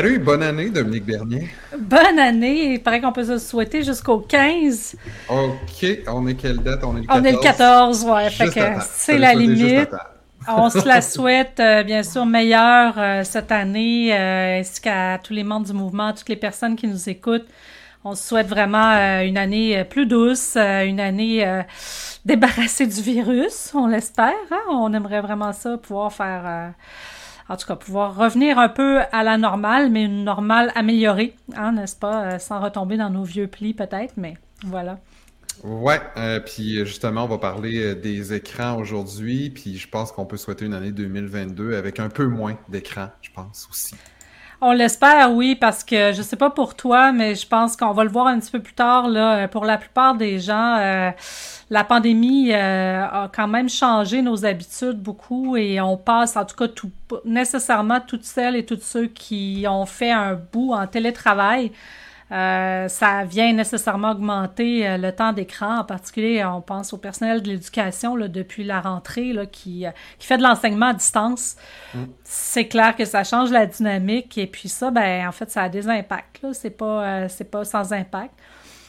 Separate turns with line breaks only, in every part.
salut
bonne année Dominique Bernier.
Bonne année, il paraît qu'on peut se souhaiter jusqu'au 15.
Ok, on est quelle date?
On est le 14. On est le 14, ouais, fait que c'est la limite. On se la souhaite, euh, bien sûr, meilleure euh, cette année, euh, ainsi qu'à tous les membres du mouvement, toutes les personnes qui nous écoutent. On se souhaite vraiment une année plus douce, une année débarrassée du virus, on l'espère. Hein? On aimerait vraiment ça, pouvoir faire en tout cas, pouvoir revenir un peu à la normale, mais une normale améliorée, hein, n'est-ce pas, euh, sans retomber dans nos vieux plis peut-être, mais voilà.
Ouais, euh, puis justement, on va parler euh, des écrans aujourd'hui, puis je pense qu'on peut souhaiter une année 2022 avec un peu moins d'écrans, je pense aussi.
On l'espère, oui, parce que je sais pas pour toi, mais je pense qu'on va le voir un petit peu plus tard. Là, pour la plupart des gens, euh, la pandémie euh, a quand même changé nos habitudes beaucoup et on passe, en tout cas, tout, nécessairement toutes celles et tous ceux qui ont fait un bout en télétravail euh, ça vient nécessairement augmenter euh, le temps d'écran. En particulier, on pense au personnel de l'éducation depuis la rentrée là, qui, euh, qui fait de l'enseignement à distance. Mm. C'est clair que ça change la dynamique et puis ça, ben en fait, ça a des impacts. C'est pas, c'est pas sans impact.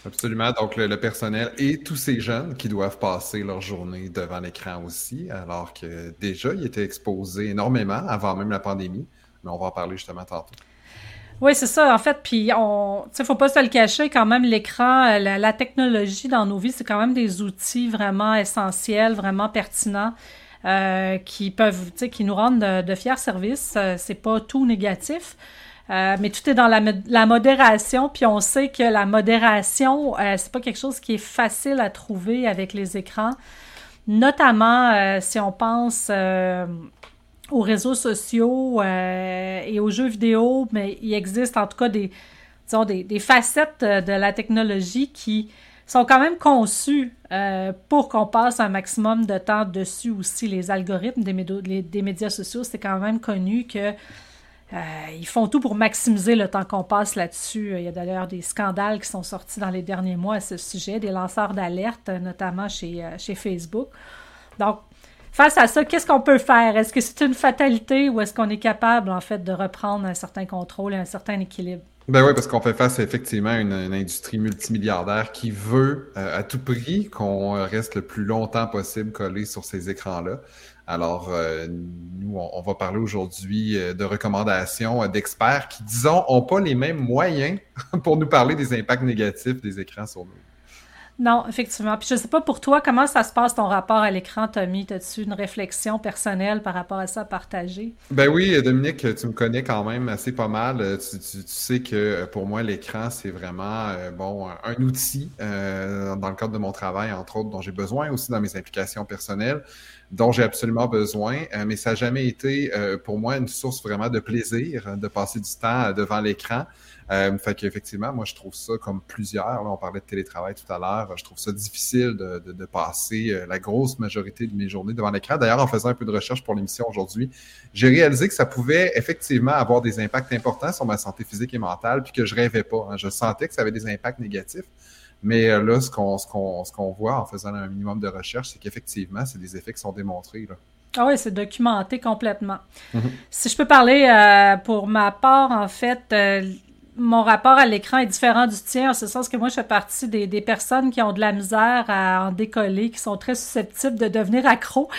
Absolument. Donc, le, personnel et tous ces jeunes qui doivent passer leur journée devant l'écran aussi, alors que déjà, ils étaient exposés énormément avant même la pandémie. Mais on va en parler justement tantôt.
Oui, c'est ça. En fait, puis on, tu faut pas se le cacher quand même. L'écran, euh, la, technologie dans nos vies, c'est quand même des outils vraiment essentiels, vraiment pertinents. Euh, qui peuvent, tu sais, qui nous rendent de, fiers services. Euh, c'est pas tout négatif, mais tout est dans la, la, modération. Puis on sait que la modération, c'est pas quelque chose qui est facile à trouver avec les écrans, notamment si on pense aux réseaux sociaux euh, et aux jeux vidéo, mais il existe en tout cas des, disons, des, facettes de la technologie qui sont quand même conçues euh, pour qu'on passe un maximum de temps dessus aussi. Les algorithmes des, médias sociaux, c'est quand même connu que euh, ils font tout pour maximiser le temps qu'on passe là-dessus. Il y a d'ailleurs des scandales qui sont sortis dans les derniers mois à ce sujet, des lanceurs d'alerte, notamment chez, chez Facebook. Donc, face à ça, qu'est-ce qu'on peut faire? Est-ce que c'est une fatalité ou est-ce qu'on est capable, en fait, de reprendre un certain contrôle et un certain équilibre?
Ben oui, parce qu'on fait face effectivement à une, industrie multimilliardaire qui veut euh, à tout prix qu'on reste le plus longtemps possible collé sur ces écrans-là. Alors, euh, nous, on, va parler aujourd'hui euh, de recommandations d'experts qui, disons, n'ont pas les mêmes moyens pour nous parler des impacts négatifs des écrans sur nous.
Non, effectivement. Puis je sais pas pour toi, comment ça se passe ton rapport à l'écran, Tommy? As-tu une réflexion personnelle par rapport à ça à partager?
Ben oui, Dominique, tu me connais quand même assez pas mal. Tu, sais que pour moi, l'écran, c'est vraiment euh, bon un outil euh, dans le cadre de mon travail, entre autres, dont j'ai besoin aussi dans mes implications personnelles dont j'ai absolument besoin, euh, mais ça n'a jamais été pour moi une source vraiment de plaisir de passer du temps devant l'écran. Euh, fait qu'effectivement, moi, je trouve ça comme plusieurs. Là, on parlait de télétravail tout à l'heure. Je trouve ça difficile de, de, de, passer euh, la grosse majorité de mes journées devant l'écran. D'ailleurs, en faisant un peu de recherche pour l'émission aujourd'hui, j'ai réalisé que ça pouvait effectivement avoir des impacts importants sur ma santé physique et mentale, puis que je rêvais pas. Hein. Je sentais que ça avait des impacts négatifs. Mais euh, là, ce qu'on ce qu'on qu'on voit en faisant un minimum de recherche, c'est qu'effectivement, c'est des effets qui sont démontrés. Là.
Ah oui, c'est documenté complètement. Mm-hmm. Si je peux parler euh, pour ma part, en fait, euh, mon rapport à l'écran est différent du tien, en ce sens que moi, je fais partie des, des, personnes qui ont de la misère à en décoller, qui sont très susceptibles de devenir accros,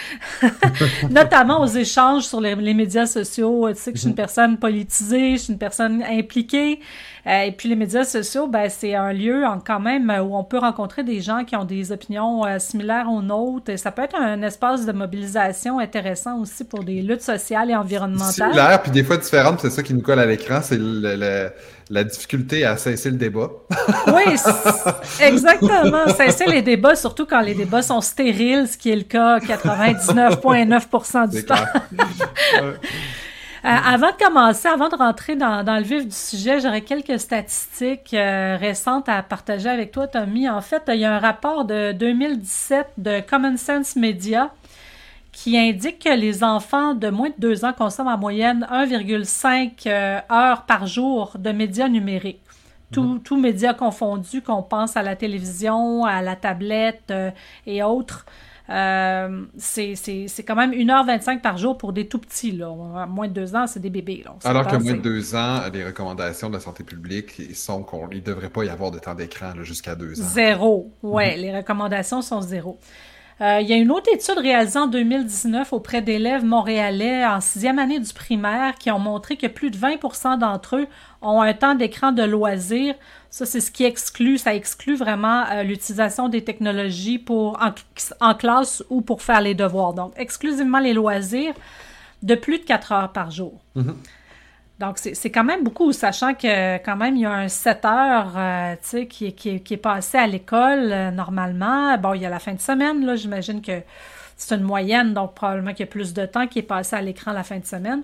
notamment aux échanges sur les, les, médias sociaux. Tu sais que je suis une mhm. personne politisée, je suis une personne impliquée. Euh, et puis les médias sociaux, ben, c'est un lieu en, quand même où on peut rencontrer des gens qui ont des opinions euh, similaires aux nôtres. ça peut être un espace de mobilisation intéressant aussi pour des luttes sociales et environnementales.
Similaire, puis des fois différentes, c'est ça qui nous colle à l'écran, c'est le la difficulté à cesser le débat.
oui, exactement. Cesser les débats, surtout quand les débats sont stériles, ce qui est le cas 99,9% du temps. Euh, avant de commencer, avant de rentrer dans, dans le vif du sujet, j'aurais quelques statistiques euh, récentes à partager avec toi, Tommy. En fait, il y a un rapport de 2017 de Common Sense Media qui indique que les enfants de moins de 2 ans consomment en moyenne 1,5 euh, heures par jour de médias numériques. Tous mhm. médias confondus, qu'on pense à la télévision, à la tablette euh, et autres. Euh, c'est quand même 1h25 par jour pour des tout petits. Là. moins de 2 ans, c'est des bébés. Là.
Alors que moins de 2 ans, les recommandations de la santé publique sont qu'il ne devrait pas y avoir de temps d'écran jusqu'à 2 ans.
Zéro. Oui, mhm. les recommandations sont zéro. Euh, il y a une autre étude réalisée en 2019 auprès d'élèves montréalais en sixième année du primaire qui ont montré que plus de 20 d'entre eux ont un temps d'écran de loisir. Ça, c'est ce qui exclut, ça exclut vraiment euh, l'utilisation des technologies pour en, classe ou pour faire les devoirs. Donc, exclusivement les loisirs de plus de 4 heures par jour. Mm-hmm. Donc, c'est quand même beaucoup, sachant que quand même, il y a un 7 heures euh, qui, qui, qui, est passé à l'école euh, normalement. Bon, il y a la fin de semaine, là, j'imagine que c'est une moyenne, donc probablement qu'il y a plus de temps qui est passé à l'écran la fin de semaine.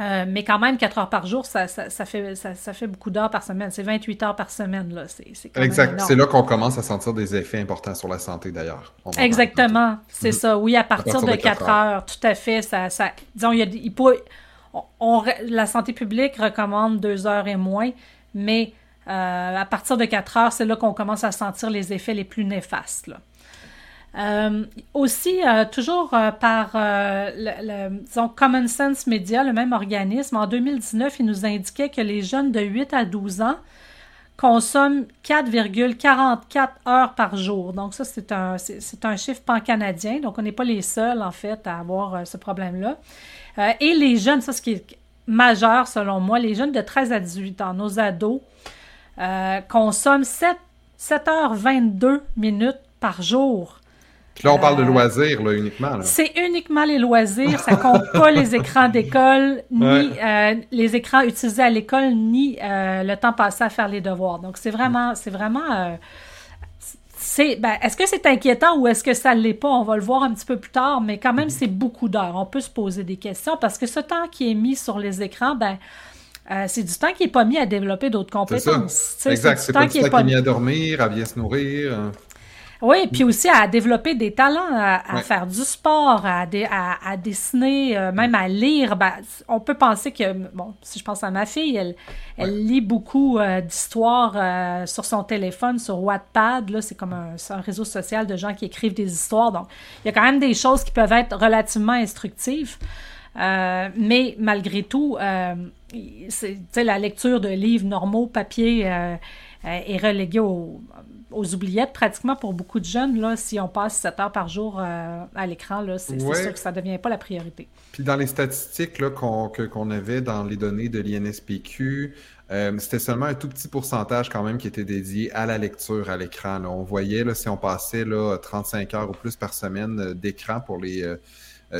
Euh, mais quand même, 4 heures par jour, ça, ça, fait, ça, fait beaucoup d'heures par semaine. C'est 28 heures par semaine. Là. C'est,
exact. C'est là qu'on commence à sentir des effets importants sur la santé, d'ailleurs.
Exactement. C'est ça. Oui, à partir, de, 4 heures. tout à fait. Ça, disons, il, y a, il peut, la santé publique recommande deux heures et moins, mais euh, à partir de quatre heures, c'est là qu'on commence à sentir les effets les plus néfastes. Euh, aussi, euh, toujours par Common Sense Media, le même organisme, en 2019, il nous indiquait que les jeunes de 8 à 12 ans consomment 4,44 heures par jour. Donc ça, c'est un, c'est, un chiffre pan-canadien. Donc on n'est pas les seuls, en fait, à avoir ce problème-là. Euh, et les jeunes, ça, ce qui est majeur selon moi, les jeunes de 13 à 18 ans, nos ados, euh, consomment 7, 7h22 minutes par jour.
Puis là, on parle de euh, loisirs, là, uniquement.
C'est uniquement les loisirs. Ça compte pas les écrans d'école, ni les écrans utilisés à l'école, ni le temps passé à faire les devoirs. Donc, c'est vraiment, c'est vraiment ben, est-ce que c'est inquiétant ou est-ce que ça ne l'est pas? On va le voir un petit peu plus tard, mais quand même, c'est beaucoup d'heures. On peut se poser des questions parce que ce temps qui est mis sur les écrans, ben, euh, c'est du temps qui n'est pas mis à développer d'autres compétences.
C'est exact. C'est pas du temps qui est, mis à dormir, à bien se nourrir.
Oui, puis aussi à développer des talents, à, faire du sport, à, à, dessiner, euh, même à lire. Ben, on peut penser que, bon, si je pense à ma fille, elle, elle lit beaucoup euh, d'histoires euh, sur son téléphone, sur Wattpad. Là, c'est comme un, un, réseau social de gens qui écrivent des histoires. Donc, il y a quand même des choses qui peuvent être relativement instructives. mais malgré tout, c'est la lecture de livres normaux, papier, est reléguée au, aux oubliettes pratiquement pour beaucoup de jeunes. Là, si on passe 7 heures par jour euh, à l'écran, c'est sûr que ça ne devient pas la priorité.
Puis dans les statistiques qu'on avait dans les données de l'INSPQ, euh, c'était seulement un tout petit pourcentage quand même qui était dédié à la lecture à l'écran. On voyait là, si on passait là, 35 heures ou plus par semaine euh, d'écran pour les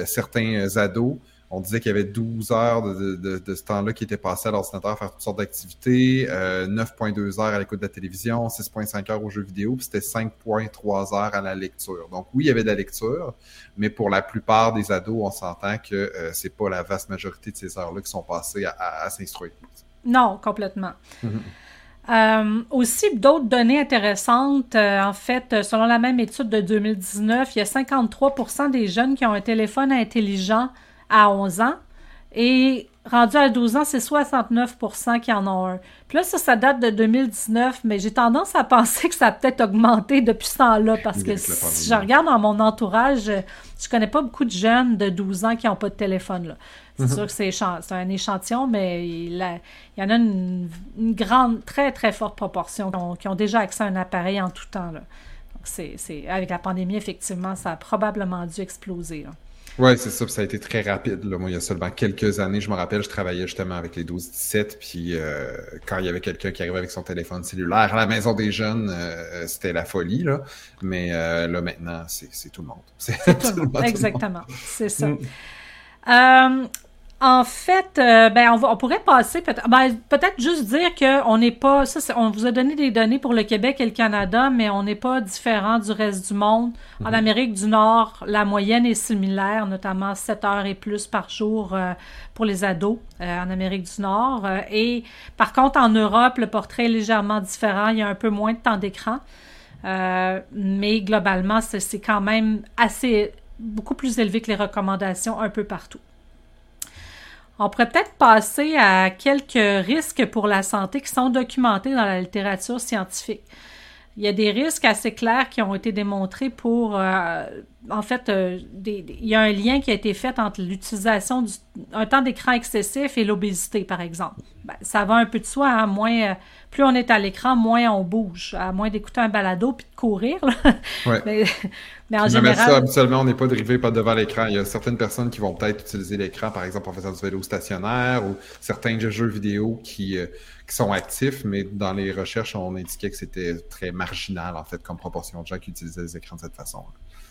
certains ados, on disait qu'il y avait 12 heures de, ce temps-là qui était passé à l'ordinateur à faire toutes sortes d'activités, 9,2 euh, heures à l'écoute de la télévision, 6,5 heures aux jeux vidéo, puis c'était 5,3 heures à la lecture. Donc oui, il y avait de la lecture, mais pour la plupart des ados, on s'entend que euh, c'est pas la vaste majorité de ces heures-là qui sont passées à, s'instruire.
Non, complètement. Mm-hmm. Euh, aussi, d'autres données intéressantes. en fait, selon la même étude de 2019, il y a 53% des jeunes qui ont un téléphone intelligent à 11 ans. Et rendu à 12 ans, c'est 69% qui en ont un. Puis là, ça, ça date de 2019, mais j'ai tendance à penser que ça a peut-être augmenté depuis ce temps-là, parce que si je regarde dans mon entourage, je connais pas beaucoup de jeunes de 12 ans qui n'ont pas de téléphone. Là. C'est mhm. sûr que c'est, un échantillon, mais il, y en a une, grande, très, très forte proportion qui ont, déjà accès à un appareil en tout temps. Là. Donc, c'est, avec la pandémie, effectivement, ça a probablement dû exploser.
Oui, c'est ça. ça a été très rapide. Là. Moi, il y a seulement quelques années, je me rappelle, je travaillais justement avec les 12-17. Puis euh, quand il y avait quelqu'un qui arrivait avec son téléphone cellulaire à la maison des jeunes, euh, c'était la folie. Là. Mais euh, là, maintenant, c'est tout le monde.
C'est tout, le monde. Exactement. C'est ça. Mm. En fait, euh, ben on, pourrait passer peut-être ben, peut-être juste dire que on n'est pas ça on vous a donné des données pour le Québec et le Canada, mais on n'est pas différent du reste du monde. En mhm. Amérique du Nord, la moyenne est similaire, notamment 7 heures et plus par jour euh, pour les ados euh, en Amérique du Nord. et par contre, en Europe, le portrait est légèrement différent. Il y a un peu moins de temps d'écran, mais globalement, c'est quand même assez beaucoup plus élevé que les recommandations un peu partout. On pourrait peut-être passer à quelques risques pour la santé qui sont documentés dans la littérature scientifique. Il y a des risques assez clairs qui ont été démontrés pour, euh, en fait, euh, il y a un lien qui a été fait entre l'utilisation d'un temps d'écran excessif et l'obésité, par exemple. Ben, ça va un peu de soi, hein, moins, euh, plus on est à l'écran, moins on bouge, à moins d'écouter un balado puis de courir.
mais, en général... ça, habituellement, on n'est pas drivé pas devant l'écran. Il y a certaines personnes qui vont peut-être utiliser l'écran, par exemple, en faisant du vélo stationnaire ou certains jeux vidéo qui qui sont actifs, mais dans les recherches, on indiquait que c'était très marginal, en fait, comme proportion de gens qui utilisaient les écrans de cette façon.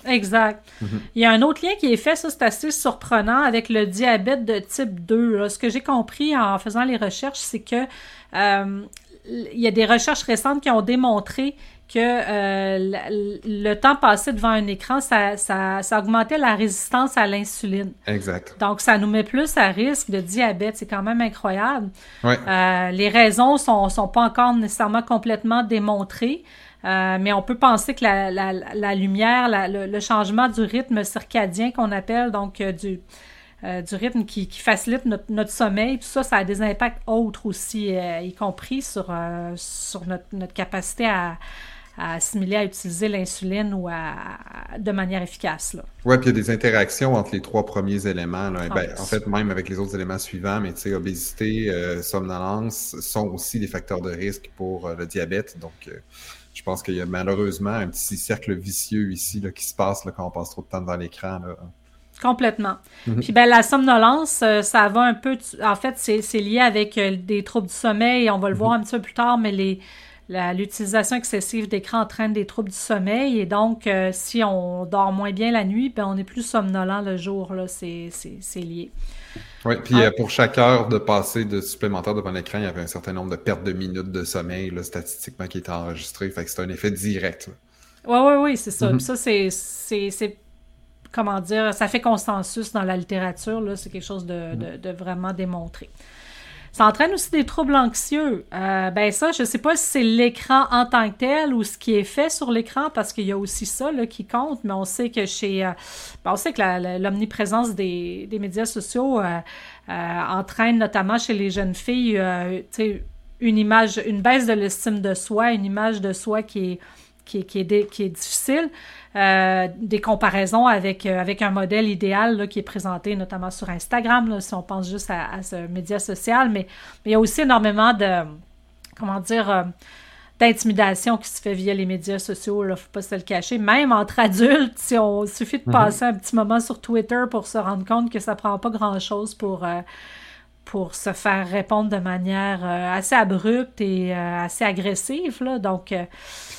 Exact. Mhm. Il y a un autre lien qui est fait, ça c'est assez surprenant, avec le diabète de type 2. Ce que j'ai compris en faisant les recherches, c'est que euh, il y a des recherches récentes qui ont démontré que euh, le, temps passé devant un écran, ça, ça, augmentait la résistance à l'insuline.
Exact.
Donc, ça nous met plus à risque de diabète. C'est quand même incroyable.
Ouais.
Euh, les raisons sont, sont pas encore nécessairement complètement démontrées. Euh, mais on peut penser que la, la, la lumière, le, changement du rythme circadien qu'on appelle, donc du, du rythme qui, qui facilite notre, notre, sommeil, tout ça, ça a des impacts autres aussi, y compris sur, sur notre, notre capacité à, à assimiler, à utiliser l'insuline ou à, de manière efficace.
Oui, puis il y a des interactions entre les trois premiers éléments. Là. Ben, en fait, même avec les autres éléments suivants, mais obésité, euh, somnolence sont aussi des facteurs de risque pour euh, le diabète. Donc, euh, je pense qu'il y a malheureusement un petit cercle vicieux ici là, qui se passe là, quand on passe trop de temps devant l'écran.
Complètement. Mhm. Puis ben la somnolence, ça va un peu. En fait, c'est lié avec des troubles du sommeil. On va le mhm. voir un petit peu plus tard, mais les L'utilisation excessive d'écran entraîne des troubles du sommeil et donc, euh, si on dort moins bien la nuit, ben, on est plus somnolent le jour. C'est lié.
Oui, puis ah. euh, pour chaque heure de passé de supplémentaire devant l'écran, il y avait un certain nombre de pertes de minutes de sommeil là, statistiquement qui étaient enregistrées. Fait que c'est un effet direct.
Oui, oui, oui, c'est ça. Mm-hmm. Ça, c'est comment dire, ça fait consensus dans la littérature, c'est quelque chose de, de, vraiment démontré. Ça entraîne aussi des troubles anxieux. Euh, ben ça, je sais pas si c'est l'écran en tant que tel ou ce qui est fait sur l'écran, parce qu'il y a aussi ça là, qui compte, mais on sait que chez euh, ben, on sait que l'omniprésence des, des, médias sociaux euh, entraîne notamment chez les jeunes filles une image, une baisse de l'estime de soi, une image de soi qui est qui, qui, est, qui est difficile. Euh, des comparaisons avec, euh, avec un modèle idéal là, qui est présenté notamment sur Instagram, là, si on pense juste à, ce média social, mais, mais, il y a aussi énormément de, comment dire, euh, d'intimidation qui se fait via les médias sociaux, il ne faut pas se le cacher. Même entre adultes, si on suffit de mhm. passer un petit moment sur Twitter pour se rendre compte que ça prend pas grand-chose pour pour se faire répondre de manière euh, assez abrupte et euh, assez agressive. Là. Donc, euh,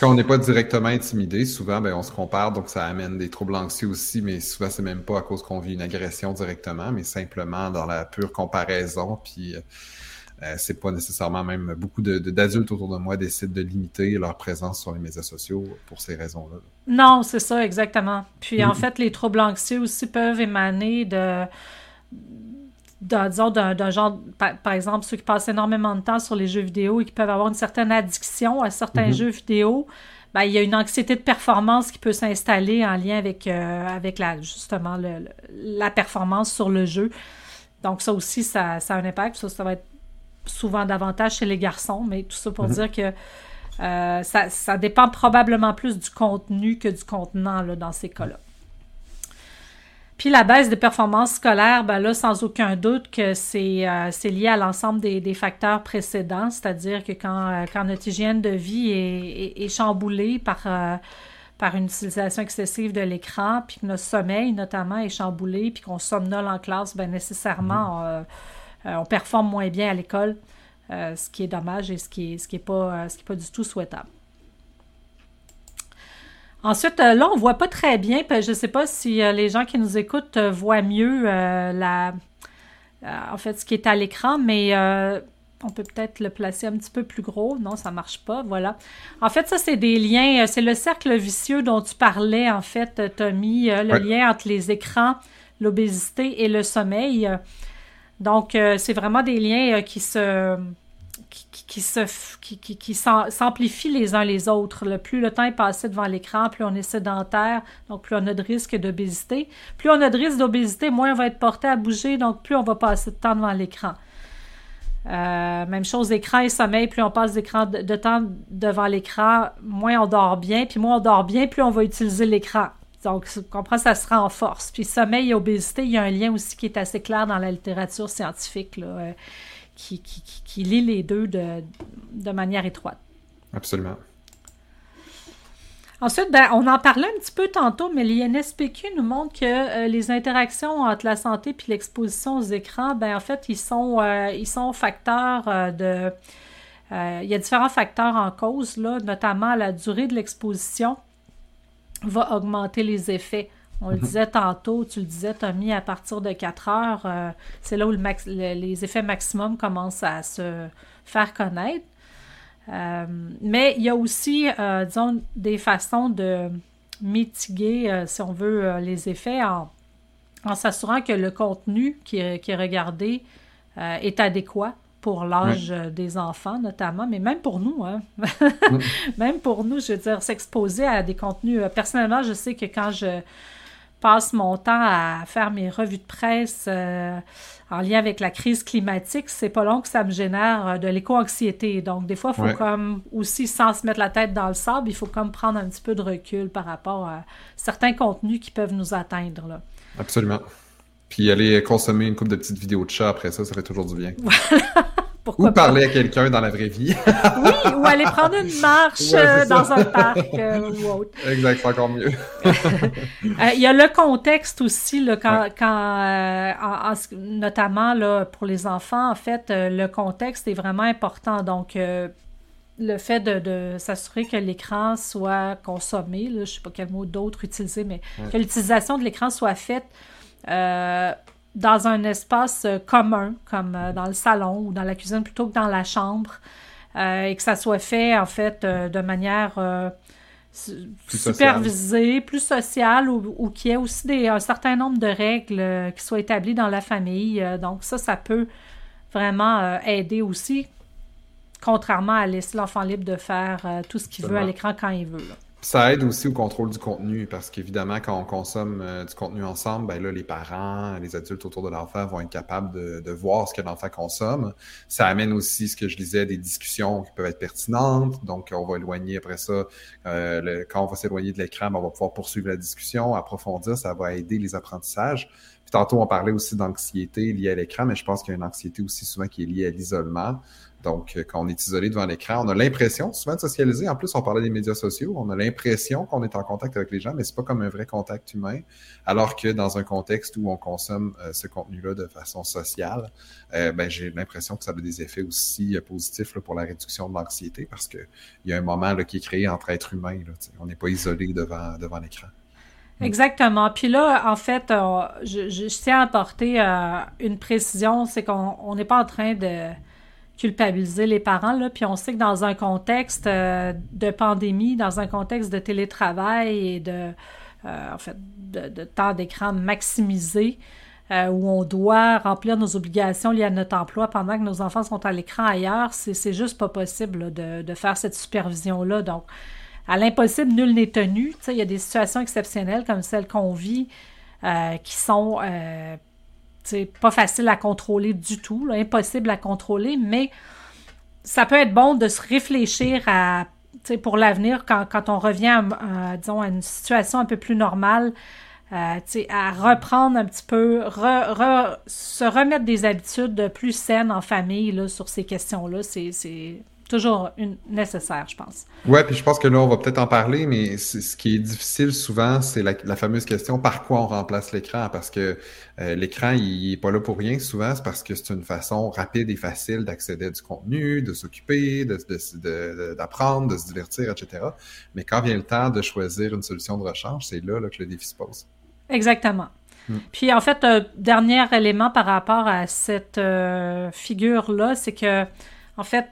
Quand on n'est pas directement intimidé, souvent, ben, on se compare, donc ça amène des troubles anxieux aussi, mais souvent, c'est même pas à cause qu'on vit une agression directement, mais simplement dans la pure comparaison. Puis, c'est pas nécessairement même beaucoup d'adultes autour de moi décident de limiter leur présence sur les médias sociaux pour ces raisons-là.
Non, c'est ça, exactement. Puis, en fait, les troubles anxieux aussi peuvent émaner de disons, d'un genre, par, exemple, ceux qui passent énormément de temps sur les jeux vidéo et qui peuvent avoir une certaine addiction à certains mhm. jeux vidéo, ben, il y a une anxiété de performance qui peut s'installer en lien avec, euh, avec la, justement la performance sur le jeu. Donc, ça aussi, ça, a un impact. Ça, ça va être souvent davantage chez les garçons, mais tout ça pour mhm. dire que euh, ça, ça, dépend probablement plus du contenu que du contenant là, dans ces cas-là. Puis la baisse des performances scolaires, ben là, sans aucun doute que c'est euh, lié à l'ensemble des, facteurs précédents, c'est-à-dire que quand, euh, quand, notre hygiène de vie est, est, chamboulée par, euh, par une utilisation excessive de l'écran, puis que notre sommeil notamment est chamboulé, puis qu'on somnole en classe, ben nécessairement, mm-hmm. on performe moins bien à l'école, ce qui est dommage et ce qui n'est ce qui est pas, ce qui est pas du tout souhaitable. Ensuite, euh, là, on voit pas très bien. Je ne sais pas si euh, les gens qui nous écoutent euh, voient mieux la, en fait, ce qui est à l'écran, mais on peut peut-être le placer un petit peu plus gros. Non, ça marche pas. Voilà. En fait, ça, c'est des liens. C'est le cercle vicieux dont tu parlais, en fait, Tommy. le lien entre les écrans, l'obésité et le sommeil. Donc, c'est vraiment des liens qui se qui, s'amplifient les uns les autres. Plus le temps est passé devant l'écran, plus on est sédentaire, donc plus on a de risque d'obésité. Plus on a de risque d'obésité, moins on va être porté à bouger, donc plus on va passer de temps devant l'écran. Euh, même chose, écran et sommeil, plus on passe de, temps devant l'écran, moins on dort bien, puis moins on dort bien, plus on va utiliser l'écran. Donc, on ça se renforce. Puis sommeil et obésité, il y a un lien aussi qui est assez clair dans la littérature scientifique, euh, qui, qui, qui, lie les deux de, de manière étroite.
Absolument.
Ensuite, ben, on en parlait un petit peu tantôt, mais l'INSPQ nous montre que euh, les interactions entre la santé et l'exposition aux écrans, ben, en fait, ils sont, euh, ils sont facteurs euh, de... il y a différents facteurs en cause, là, notamment la durée de l'exposition va augmenter les effets. On le disait tantôt, tu le disais, Tommy, à partir de 4 heures, c'est là où les effets maximum commencent à se faire connaître. Euh, mais il y a aussi, euh, disons, des façons de mitiguer, euh, si on veut, les effets en, s'assurant que le contenu qui est, regardé est adéquat pour l'âge des enfants notamment, mais même pour nous, hein? même pour nous, je veux dire, s'exposer à des contenus. personnellement, je sais que quand je passe mon temps à faire mes revues de presse euh, en lien avec la crise climatique, c'est pas long que ça me génère euh, de l'éco-anxiété. Donc, des fois, il faut comme aussi, sans se mettre la tête dans le sable, il faut comme prendre un petit peu de recul par rapport à certains contenus qui peuvent nous atteindre. Là.
Absolument. Puis aller consommer une coupe de petites vidéos de chat après ça, ça fait toujours du bien.
ou
parler à quelqu'un dans la vraie vie.
oui, ou aller prendre une marche euh, dans un parc euh, ou autre.
Exact, c'est encore mieux.
Euh, il y a le contexte aussi, là, quand, notamment là, pour les enfants, en fait, le contexte est vraiment important. Donc, le fait de, s'assurer que l'écran soit consommé, là, je ne sais pas quel mot d'autre utiliser, mais que l'utilisation de l'écran soit faite dans un espace euh, commun, comme euh, dans le salon ou dans la cuisine, plutôt que dans la chambre, euh, et que ça soit fait, en fait, de manière supervisée, plus sociale, ou, qu'il y ait aussi des, un certain nombre de règles qui soient établies dans la famille. donc ça, ça peut vraiment aider aussi, contrairement à laisser l'enfant libre de faire tout ce qu'il veut à l'écran quand il veut.
Ça aide aussi au contrôle du contenu parce qu'évidemment, quand on consomme euh, du contenu ensemble, ben là, les parents, les adultes autour de l'enfant vont être capables de, voir ce que l'enfant consomme. Ça amène aussi, ce que je disais, des discussions qui peuvent être pertinentes. Donc, on va éloigner après ça, euh, quand on va s'éloigner de l'écran, ben, on va pouvoir poursuivre la discussion, approfondir, ça va aider les apprentissages. Tantôt, on parlait aussi d'anxiété liée à l'écran, mais je pense qu'il y a une anxiété aussi souvent qui est liée à l'isolement. Donc, euh, quand on est isolé devant l'écran, on a l'impression souvent de socialiser. En plus, on parlait des médias sociaux. On a l'impression qu'on est en contact avec les gens, mais c'est pas comme un vrai contact humain. Alors que dans un contexte où on consomme euh, ce contenu-là de façon sociale, euh, ben, j'ai l'impression que ça a des effets aussi positifs pour la réduction de l'anxiété parce qu'il y a un moment là, qui est créé entre êtres humains. on n'est pas isolé devant, devant l'écran.
Exactement. Puis là, en fait, je, je, tiens à apporter une précision, c'est qu'on n'est pas en train de culpabiliser les parents. Là. Puis on sait que dans un contexte euh, de pandémie, dans un contexte de télétravail et de, euh, en fait, de, temps d'écran maximisé, euh, où on doit remplir nos obligations liées à notre emploi pendant que nos enfants sont à l'écran ailleurs, c'est juste pas possible de, de, faire cette supervision-là. Donc, à l'impossible, nul n'est tenu. Il y a des situations exceptionnelles comme celles qu'on vit qui sont c'est pas facile à contrôler du tout, impossible à contrôler, mais ça peut être bon de se réfléchir à, pour l'avenir, quand, quand, on revient, à, disons, à une situation un peu plus normale, euh, à reprendre un petit peu, se remettre des habitudes plus saines en famille là, sur ces questions-là. C'est toujours une, nécessaire, je pense.
Ouais, puis je pense que là, on va peut-être en parler, mais ce qui est difficile souvent, c'est la, fameuse question par quoi on remplace l'écran, parce que euh, l'écran, il, est pas là pour rien. Souvent, c'est parce que c'est une façon rapide et facile d'accéder à du contenu, de s'occuper, d'apprendre, de, de, se divertir, etc. Mais quand vient le temps de choisir une solution de rechange, c'est là, que le défi se pose.
Exactement. Hmm. Puis en fait, euh, dernier élément par rapport à cette euh, figure-là, c'est que en fait,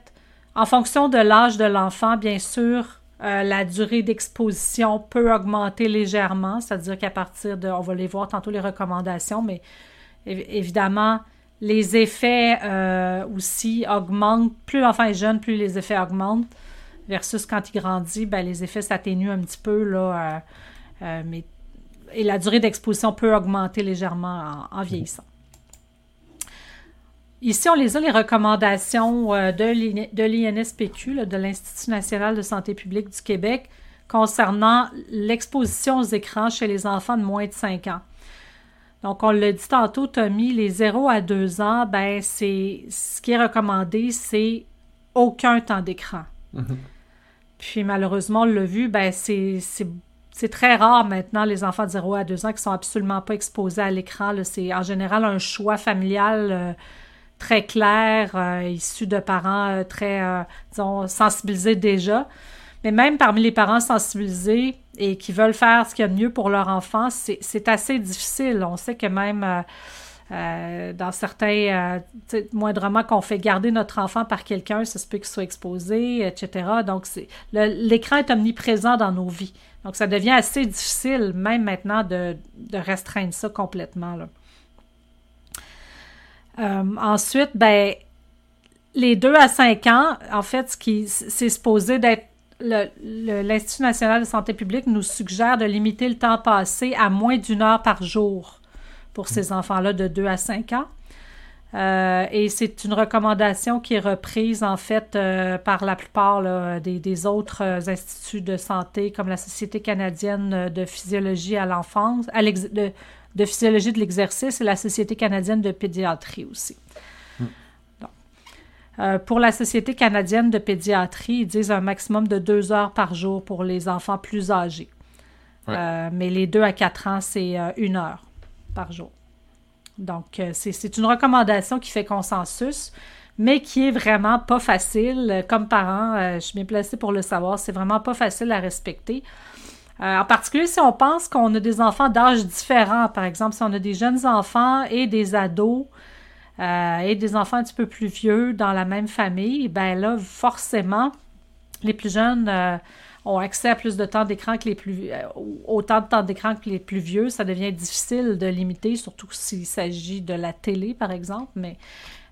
en fonction de l'âge de l'enfant, bien sûr, euh, la durée d'exposition peut augmenter légèrement, c'est-à-dire qu'à partir de, on va les voir tantôt les recommandations, mais évidemment, les effets euh, aussi augmentent. Plus l'enfant est jeune, plus les effets augmentent. Versus quand il grandit, ben, les effets s'atténuent un petit peu, là, euh, mais, et la durée d'exposition peut augmenter légèrement en vieillissant. Ici, on les a, les recommandations de l'INSPQ, de l'Institut national de santé publique du Québec, concernant l'exposition aux écrans chez les enfants de moins de 5 ans. Donc, on l'a dit tantôt, Tommy, les 0 à 2 ans, ben, c'est ce qui est recommandé, c'est aucun temps d'écran. Mm-hmm. Puis malheureusement, on l'a vu, ben, c'est très rare maintenant les enfants de 0 à 2 ans qui sont absolument pas exposés à l'écran. C'est en général un choix familial euh, très clair, euh, issu de parents euh, très, disons, sensibilisés déjà. Mais même parmi les parents sensibilisés et qui veulent faire ce qu'il y a de mieux pour leur enfant, c'est assez difficile. On sait que même euh, euh, dans certains, euh, moindrement qu'on fait garder notre enfant par quelqu'un, ça se peut qu'il soit exposé, etc. Donc, l'écran est omniprésent dans nos vies. Donc, ça devient assez difficile, même maintenant, de, restreindre ça complètement. Ensuite, ben, les 2 à 5 ans, en fait, ce qui c'est supposé d'être l'Institut national de santé publique nous suggère de limiter le temps passé à moins d'une heure par jour pour ces enfants-là de 2 à 5 ans. Euh, et c'est une recommandation qui est reprise en fait euh, par la plupart des, autres instituts de santé comme la Société canadienne de physiologie à l'enfance, de, de, physiologie de l'exercice et la Société canadienne de pédiatrie aussi. Euh, pour la Société canadienne de pédiatrie, ils disent un maximum de deux heures par jour pour les enfants plus âgés. Euh, mais les deux à quatre ans, c'est euh, une heure par jour. Donc, c'est une recommandation qui fait consensus, mais qui est vraiment pas facile. Comme parent, je suis bien placée pour le savoir, c'est vraiment pas facile à respecter. En particulier si on pense qu'on a des enfants d'âge différents, par exemple, si on a des jeunes enfants et des ados euh, et des enfants un petit peu plus vieux dans la même famille, ben là, forcément, les plus jeunes euh, ont accès à plus de temps d'écran que les plus euh, autant de temps d'écran que les plus vieux. Ça devient difficile de limiter, surtout s'il s'agit de la télé, par exemple, mais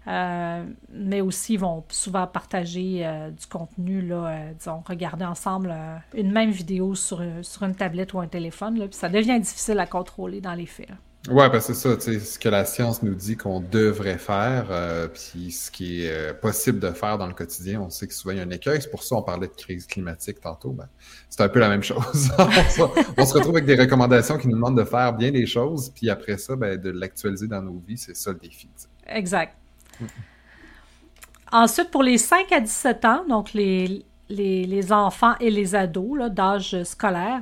mais aussi ils vont souvent partager du contenu, là, disons, regarder ensemble une même vidéo sur, sur une tablette ou un téléphone, là, puis ça devient difficile à contrôler dans les faits.
Ouais, ben c'est ça, sais, ce que la science nous dit qu'on devrait faire, euh, puis ce qui est euh, possible de faire dans le quotidien, on sait que souvent il y a un écueil. C'est pour ça qu'on parlait de crise climatique tantôt. Ben, c'est un peu la même chose. on, se retrouve avec des recommandations qui nous demandent de faire bien les choses, puis après ça, ben, de l'actualiser dans nos vies, c'est ça le défi.
Exact. Ensuite, pour les 5 à 17 ans, donc les, les, les enfants et les ados d'âge scolaire,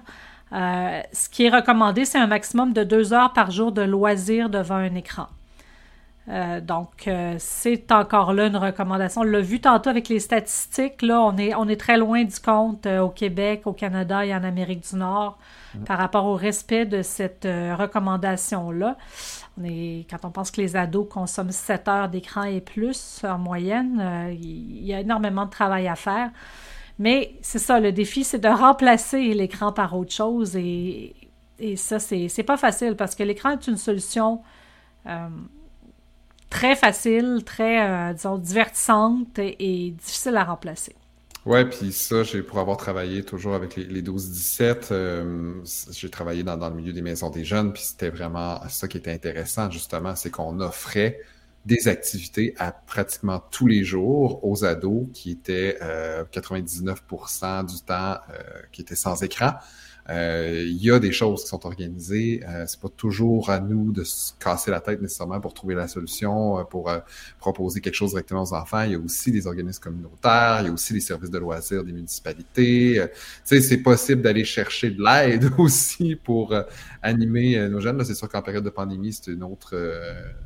euh, ce qui est recommandé, c'est un maximum de deux heures par jour de loisirs devant un écran. Euh, donc, euh, c'est encore là une recommandation. On l'a vu tantôt avec les statistiques. Là, on est, on est très loin du compte au Québec, au Canada et en Amérique du Nord par rapport au respect de cette recommandation-là. Quand on pense que les ados consomment 7 heures d'écran et plus en moyenne, il y a énormément de travail à faire. Mais c'est ça, le défi, c'est de remplacer l'écran par autre chose. Et, et ça, c'est pas facile parce que l'écran est une solution euh, très facile, très, euh, disons, divertissante et, difficile à remplacer.
Ouais, puis ça, j'ai pour avoir travaillé toujours avec les, 12-17, euh, j'ai travaillé dans, dans, le milieu des maisons des jeunes, puis c'était vraiment ça qui était intéressant, justement, c'est qu'on offrait des activités à pratiquement tous les jours aux ados qui étaient euh, 99% du temps euh, qui étaient sans écran. Euh, il y a des choses qui sont organisées. Euh, c'est pas toujours à nous de se casser la tête nécessairement pour trouver la solution, euh, pour euh, proposer quelque chose directement aux enfants. Il y a aussi des organismes communautaires, il y a aussi des services de loisirs des municipalités. tu sais, c'est possible d'aller chercher de l'aide aussi pour animer nos jeunes. C'est sûr qu'en période de pandémie, c'est une autre,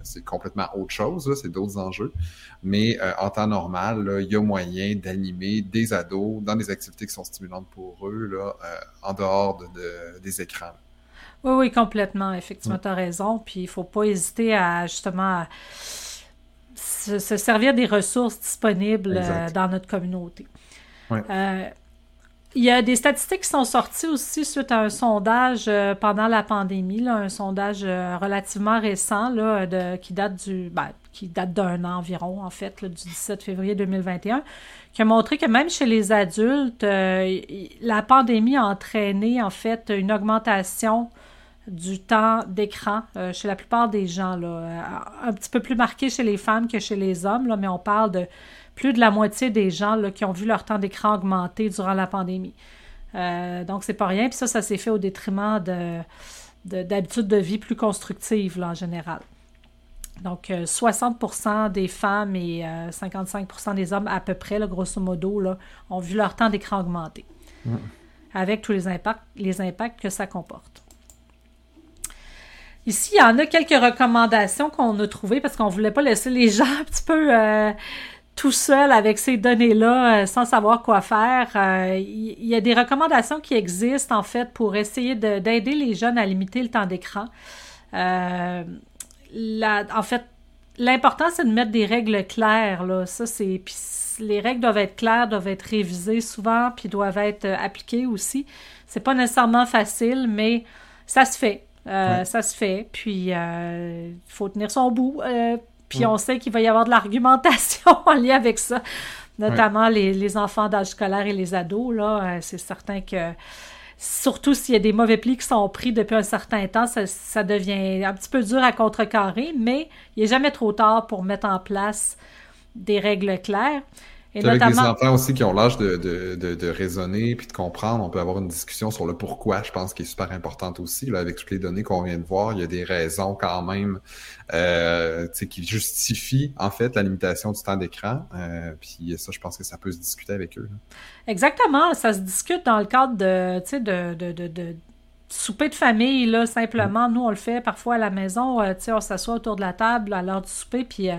c'est complètement autre chose. C'est d'autres enjeux. Mais en temps normal, il y a moyen d'animer des ados dans des activités qui sont stimulantes pour eux, là, en dehors de, des écrans.
Oui, oui, complètement. Effectivement, tu as raison. Puis il ne faut pas hésiter à justement se, servir des ressources disponibles euh, dans notre communauté. Euh, il y a des statistiques qui sont sorties aussi suite à un sondage euh, pendant la pandémie, un sondage relativement récent là, qui date du ben, qui date d'un an environ, en fait, du 17 février 2021, qui a montré que même chez les adultes, euh, la pandémie a entraîné, en fait, une augmentation du temps d'écran chez la plupart des gens. Là, un petit peu plus marqué chez les femmes que chez les hommes, là, mais on parle de plus de la moitié des gens là, qui ont vu leur temps d'écran augmenter durant la pandémie. donc, c'est pas rien. Puis ça, ça s'est fait au détriment de, d'habitudes de, vie plus constructives là, en général. Donc, 60% euh, des femmes et 55% euh, des hommes, à peu près, grosso modo, là, ont vu leur temps d'écran augmenter, avec tous les impacts, les impacts que ça comporte. Ici, il y en a quelques recommandations qu'on a trouvées parce qu'on ne voulait pas laisser les gens un petit peu euh, tout seuls avec ces données-là sans savoir quoi faire. Il y, a des recommandations qui existent, en fait, pour essayer d'aider les jeunes à limiter le temps d'écran en fait, l'important, c'est de mettre des règles claires. Là. Ça, c'est. les règles doivent être claires, doivent être révisées souvent, puis doivent être euh, appliquées aussi. C'est pas nécessairement facile, mais ça se fait. Euh, ça se fait. Puis, il euh, faut tenir son bout. Puis, on sait qu'il va y avoir de l'argumentation en lien avec ça, notamment les, les, enfants d'âge scolaire et les ados. Là, c'est certain que surtout s'il y a des mauvais plis qui sont pris depuis un certain temps, ça, devient un petit peu dur à contrecarrer, mais il n'est jamais trop tard pour mettre en place des règles claires.
Et Avec des enfants aussi qui ont l'âge de, de, de, raisonner puis de comprendre, on peut avoir une discussion sur le pourquoi, je pense, qui est super importante aussi. Là, avec toutes les données qu'on vient de voir, il y a des raisons quand même euh, qui justifient en fait la limitation du temps d'écran. Euh, puis ça, je pense que ça peut se discuter avec eux.
Exactement, ça se discute dans le cadre de, de, de, de souper de famille, là, simplement. Mm. Nous, on le fait parfois à la maison. Euh, on s'assoit autour de la table à l'heure du souper, puis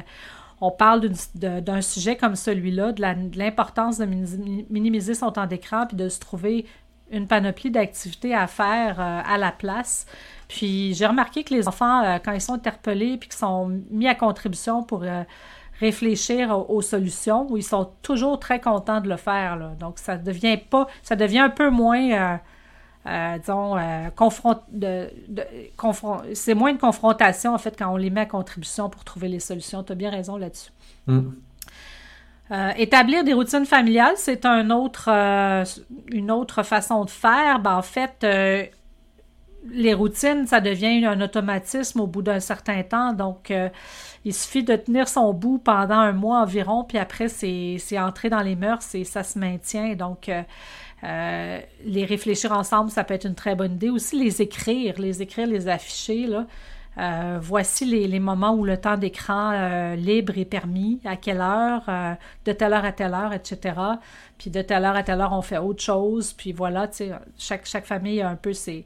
on parle d'un sujet comme celui-là, de l'importance de, minimiser son temps d'écran, puis de se trouver une panoplie d'activités à faire euh, à la place. Puis j'ai remarqué que les enfants, euh, quand ils sont interpellés puis qu'ils sont mis à contribution pour euh, réfléchir aux, solutions, ils sont toujours très contents de le faire. Donc ça devient pas, ça devient un peu moins euh, disons, euh, c'est moins de confrontation, en fait, quand on les met à contribution pour trouver les solutions. Tu as bien raison là-dessus. Mm. Euh, établir des routines familiales, c'est un autre, une autre façon de faire. Ben, en fait, les routines, ça devient un automatisme au bout d'un certain temps. Donc, il suffit de tenir son bout pendant un mois environ, puis après, c'est entré dans les mœurs et ça se maintient. Donc, euh, les réfléchir ensemble, ça peut être une très bonne idée. Aussi, les écrire, les écrire, les afficher. Là. Euh, voici les, moments où le temps d'écran euh, libre est permis, à quelle heure, de telle heure à telle heure, etc. Puis de telle heure à telle heure, on fait autre chose. Puis voilà, chaque, chaque famille a un peu ses,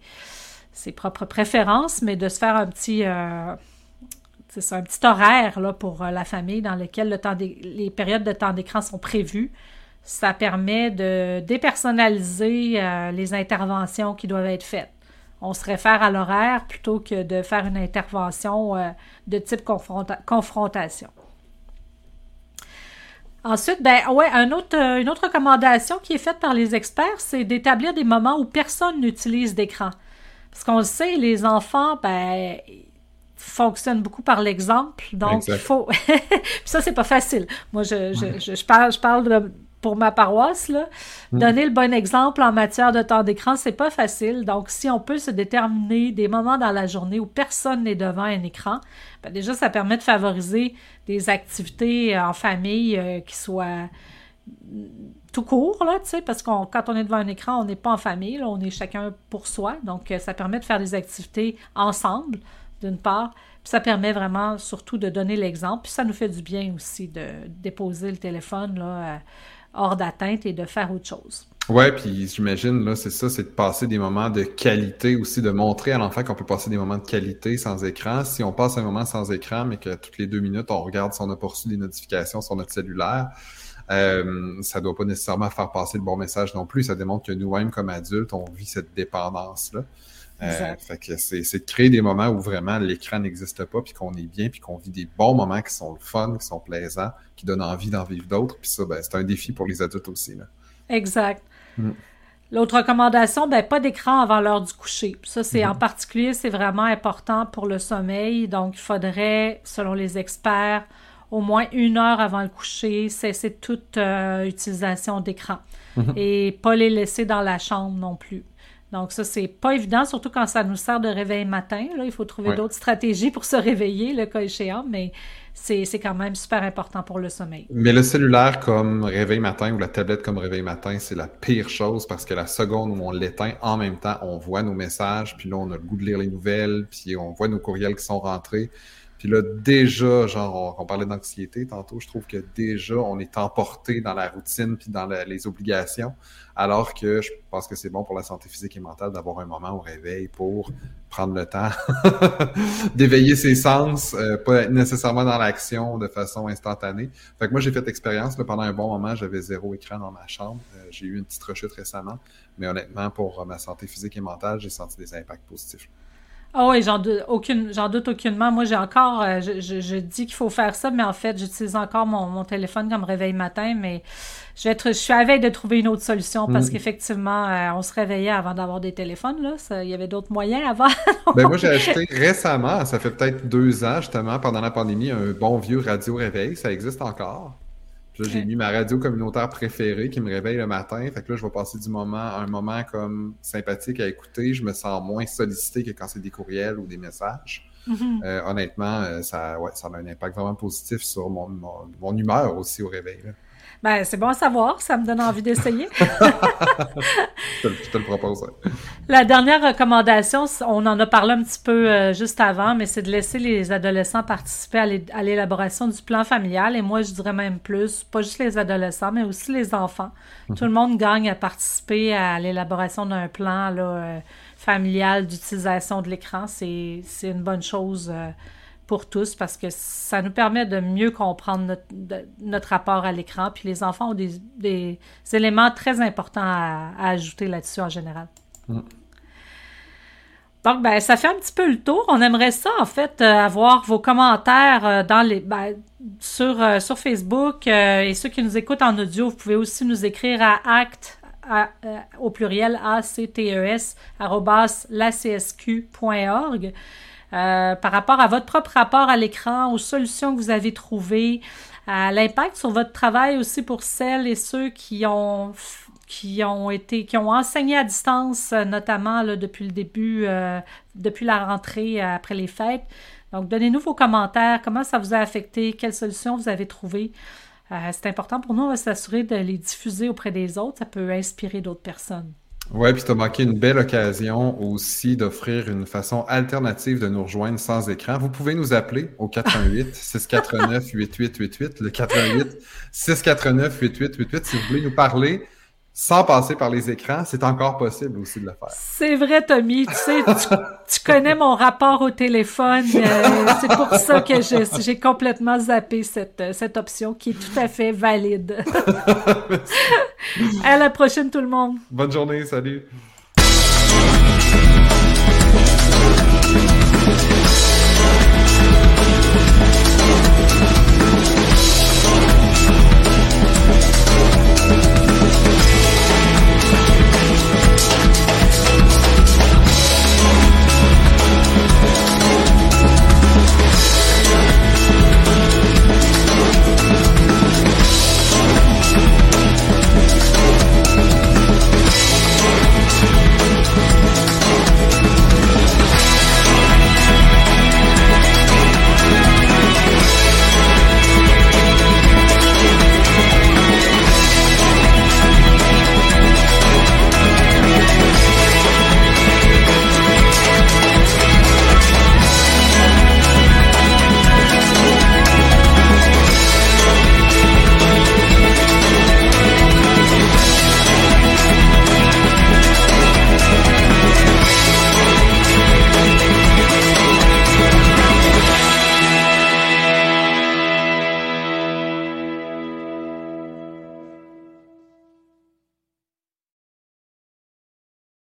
ses propres préférences, mais de se faire un petit c'est un petit horaire là, pour la famille dans lequel le temps les périodes de temps d'écran sont prévues ça permet de dépersonnaliser euh, les interventions qui doivent être faites. On se réfère à l'horaire plutôt que de faire une intervention euh, de type confrontation. Ensuite, ben ouais, un autre, euh, une autre recommandation qui est faite par les experts, c'est d'établir des moments où personne n'utilise d'écran. Parce qu'on le sait, les enfants, ben, fonctionnent beaucoup par l'exemple. Donc, il faut. Puis ça, c'est pas facile. Moi, je, je, je, parle, je parle de, pour ma paroisse, là, mm. donner le bon exemple en matière de temps d'écran, c'est pas facile. Donc, si on peut se déterminer des moments dans la journée où personne n'est devant un écran, ben déjà, ça permet de favoriser des activités en famille euh, qui soient tout court, là, tu sais, parce que quand on est devant un écran, on n'est pas en famille, on est chacun pour soi. Donc, euh, ça permet de faire des activités ensemble, d'une part. Puis ça permet vraiment surtout de donner l'exemple. Puis ça nous fait du bien aussi de déposer le téléphone là, hors d'atteinte et de faire autre chose.
Ouais, puis j'imagine, là, c'est ça, c'est de passer des moments de qualité aussi, de montrer à l'enfant qu'on peut passer des moments de qualité sans écran. Si on passe un moment sans écran, mais que toutes les deux minutes, on regarde si on a reçu des notifications sur notre cellulaire, euh, ça doit pas nécessairement faire passer le bon message non plus. Ça démontre que nous-mêmes, comme adultes, on vit cette dépendance-là. Euh, fait que c'est, de créer des moments où vraiment l'écran n'existe pas, puis qu'on est bien, puis qu'on vit des bons moments qui sont le fun, qui sont plaisants, qui donnent envie d'en vivre d'autres. Puis ça, ben, c'est un défi pour les adultes aussi. Là.
Exact. Mm. L'autre recommandation, ben, pas d'écran avant l'heure du coucher. Ça, c'est mm-hmm. en particulier, c'est vraiment important pour le sommeil. Donc, il faudrait, selon les experts, au moins une heure avant le coucher, cesser toute euh, utilisation d'écran. Mm-hmm. Et pas les laisser dans la chambre non plus. Donc ça, c'est pas évident, surtout quand ça nous sert de réveil matin. Là, il faut trouver d'autres stratégies pour se réveiller, le cas échéant, mais c'est quand même super important pour le sommeil.
Mais le cellulaire comme réveil matin ou la tablette comme réveil matin, c'est la pire chose parce que la seconde où on l'éteint, en même temps, on voit nos messages, puis là, on a le goût de lire les nouvelles, puis on voit nos courriels qui sont rentrés. Puis là, déjà, genre, on, parlait d'anxiété tantôt, je trouve que déjà, on est emporté dans la routine puis dans les obligations, alors que je pense que c'est bon pour la santé physique et mentale d'avoir un moment au réveil pour prendre le temps d'éveiller ses sens, euh, pas nécessairement dans l'action de façon instantanée. Fait que moi, j'ai fait expérience, pendant un bon moment, j'avais zéro écran dans ma chambre. Euh, j'ai eu une petite rechute récemment, mais honnêtement, pour ma santé physique et mentale, j'ai senti des impacts positifs.
Ah oui, j'en doute, aucune, j'en doute aucunement. Moi, j'ai encore, euh, je, je, dis qu'il faut faire ça, mais en fait, j'utilise encore mon, mon, téléphone comme réveil matin, mais je vais être, je suis à veille de trouver une autre solution parce mm. qu'effectivement, euh, on se réveillait avant d'avoir des téléphones, là. il y avait d'autres moyens avant.
ben, moi, j'ai acheté récemment, ça fait peut-être deux ans, justement, pendant la pandémie, un bon vieux radio réveil. Ça existe encore là, j'ai mis ma radio communautaire préférée qui me réveille le matin. Fait que là, je vais passer du moment un moment comme sympathique à écouter. Je me sens moins sollicité que quand c'est des courriels ou des messages. Mm-hmm. Euh, honnêtement, euh, ça, ouais, ça a un impact vraiment positif sur mon, mon, humeur aussi au réveil.
Ben, c'est bon à savoir, ça me donne envie d'essayer.
je, te, le propose.
La dernière recommandation, on en a parlé un petit peu euh, juste avant, mais c'est de laisser les adolescents participer à l'élaboration du plan familial. Et moi, je dirais même plus, pas juste les adolescents, mais aussi les enfants. Mhm. Tout le monde gagne à participer à l'élaboration d'un plan là, euh, familial d'utilisation de l'écran. C'est une bonne chose. Euh, pour tous parce que ça nous permet de mieux comprendre notre, rapport à l'écran. Puis les enfants ont des, éléments très importants à, ajouter là-dessus en général. Mm. Donc, ben, ça fait un petit peu le tour. On aimerait ça, en fait, euh, avoir vos commentaires euh, dans les, ben, sur, euh, sur Facebook et ceux qui nous écoutent en audio, vous pouvez aussi nous écrire à acte au pluriel actes lacsq.org. Euh, par rapport à votre propre rapport à l'écran, aux solutions que vous avez trouvées, à l'impact sur votre travail aussi pour celles et ceux qui ont qui ont été qui ont enseigné à distance notamment depuis le début euh, depuis la rentrée euh, après les fêtes. Donc donnez-nous vos commentaires, comment ça vous a affecté, quelles solutions vous avez trouvées? c'est important pour nous de s'assurer de les diffuser auprès des autres, ça peut inspirer d'autres personnes.
Oui, puis tu as manqué une belle occasion aussi d'offrir une façon alternative de nous rejoindre sans écran. Vous pouvez nous appeler au 88 649 8888, le 88 649 8888 si vous voulez nous parler sans passer par les écrans, c'est encore possible aussi de le faire.
C'est vrai, Tommy. Tu sais, tu, connais mon rapport au téléphone. Euh, c'est pour ça que j'ai complètement zappé cette, cette option qui est tout à fait valide. à la prochaine, tout le monde.
Bonne journée. Salut.